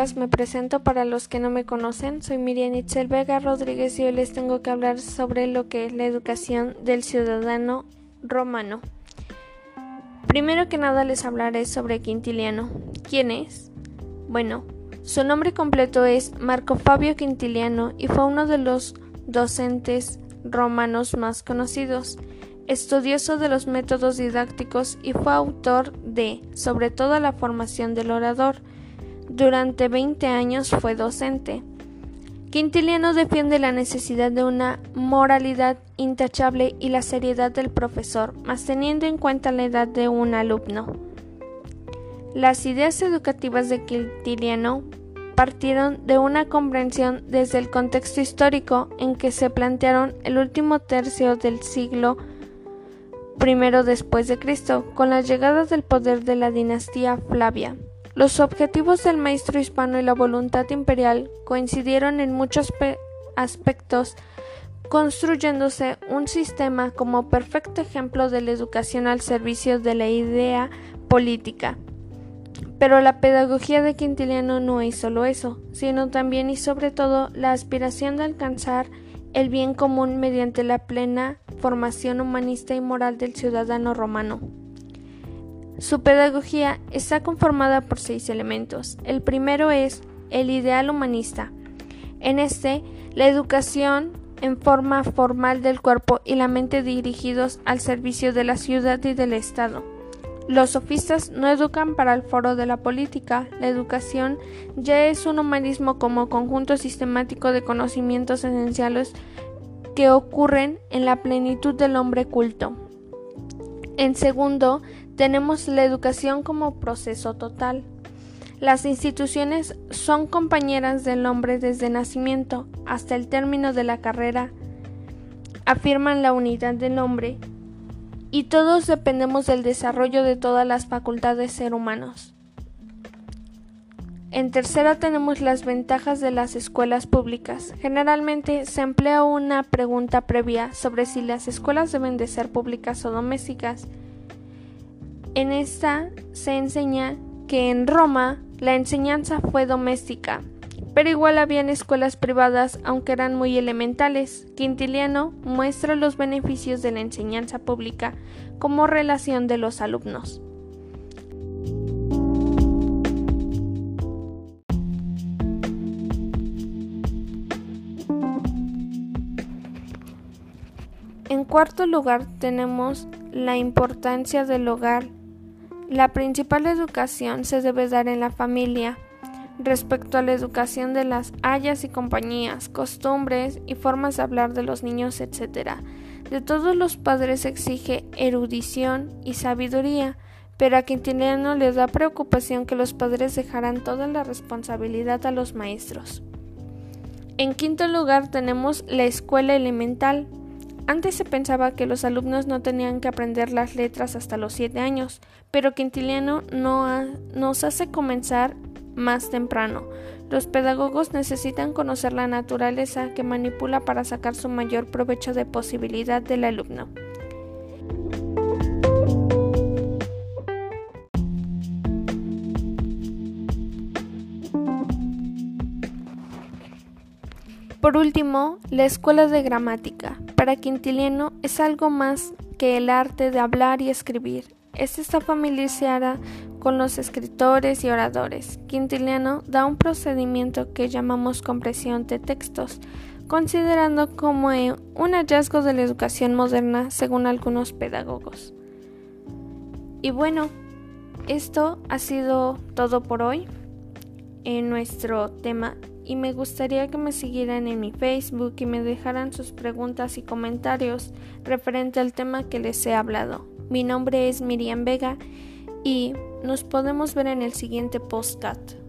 Me presento para los que no me conocen. Soy Miriam Itzel Vega Rodríguez y hoy les tengo que hablar sobre lo que es la educación del ciudadano romano. Primero que nada les hablaré sobre Quintiliano. ¿Quién es? Bueno, su nombre completo es Marco Fabio Quintiliano y fue uno de los docentes romanos más conocidos estudioso de los métodos didácticos y fue autor de, sobre todo, la formación del orador. Durante 20 años fue docente. Quintiliano defiende la necesidad de una moralidad intachable y la seriedad del profesor, más teniendo en cuenta la edad de un alumno. Las ideas educativas de Quintiliano partieron de una comprensión desde el contexto histórico en que se plantearon el último tercio del siglo primero después de Cristo, con la llegada del poder de la dinastía Flavia. Los objetivos del maestro hispano y la voluntad imperial coincidieron en muchos aspectos, construyéndose un sistema como perfecto ejemplo de la educación al servicio de la idea política. Pero la pedagogía de Quintiliano no es solo eso, sino también y sobre todo la aspiración de alcanzar el bien común mediante la plena formación humanista y moral del ciudadano romano. Su pedagogía está conformada por seis elementos. El primero es el ideal humanista. En este, la educación en forma formal del cuerpo y la mente dirigidos al servicio de la ciudad y del Estado. Los sofistas no educan para el foro de la política. La educación ya es un humanismo como conjunto sistemático de conocimientos esenciales que ocurren en la plenitud del hombre culto. En segundo, tenemos la educación como proceso total. Las instituciones son compañeras del hombre desde nacimiento hasta el término de la carrera, afirman la unidad del hombre y todos dependemos del desarrollo de todas las facultades ser humanos. En tercera tenemos las ventajas de las escuelas públicas. Generalmente se emplea una pregunta previa sobre si las escuelas deben de ser públicas o domésticas. En esta se enseña que en Roma la enseñanza fue doméstica, pero igual habían escuelas privadas aunque eran muy elementales. Quintiliano muestra los beneficios de la enseñanza pública como relación de los alumnos. En cuarto lugar tenemos la importancia del hogar. La principal educación se debe dar en la familia respecto a la educación de las hayas y compañías, costumbres y formas de hablar de los niños, etc. De todos los padres exige erudición y sabiduría, pero a Quintiliano le da preocupación que los padres dejaran toda la responsabilidad a los maestros. En quinto lugar tenemos la escuela elemental, antes se pensaba que los alumnos no tenían que aprender las letras hasta los siete años, pero Quintiliano no nos hace comenzar más temprano. Los pedagogos necesitan conocer la naturaleza que manipula para sacar su mayor provecho de posibilidad del alumno. Por último, la escuela de gramática. Para Quintiliano es algo más que el arte de hablar y escribir. Este está familiarizada con los escritores y oradores. Quintiliano da un procedimiento que llamamos compresión de textos, considerando como un hallazgo de la educación moderna según algunos pedagogos. Y bueno, esto ha sido todo por hoy en nuestro tema y me gustaría que me siguieran en mi Facebook y me dejaran sus preguntas y comentarios referente al tema que les he hablado. Mi nombre es Miriam Vega y nos podemos ver en el siguiente postcat.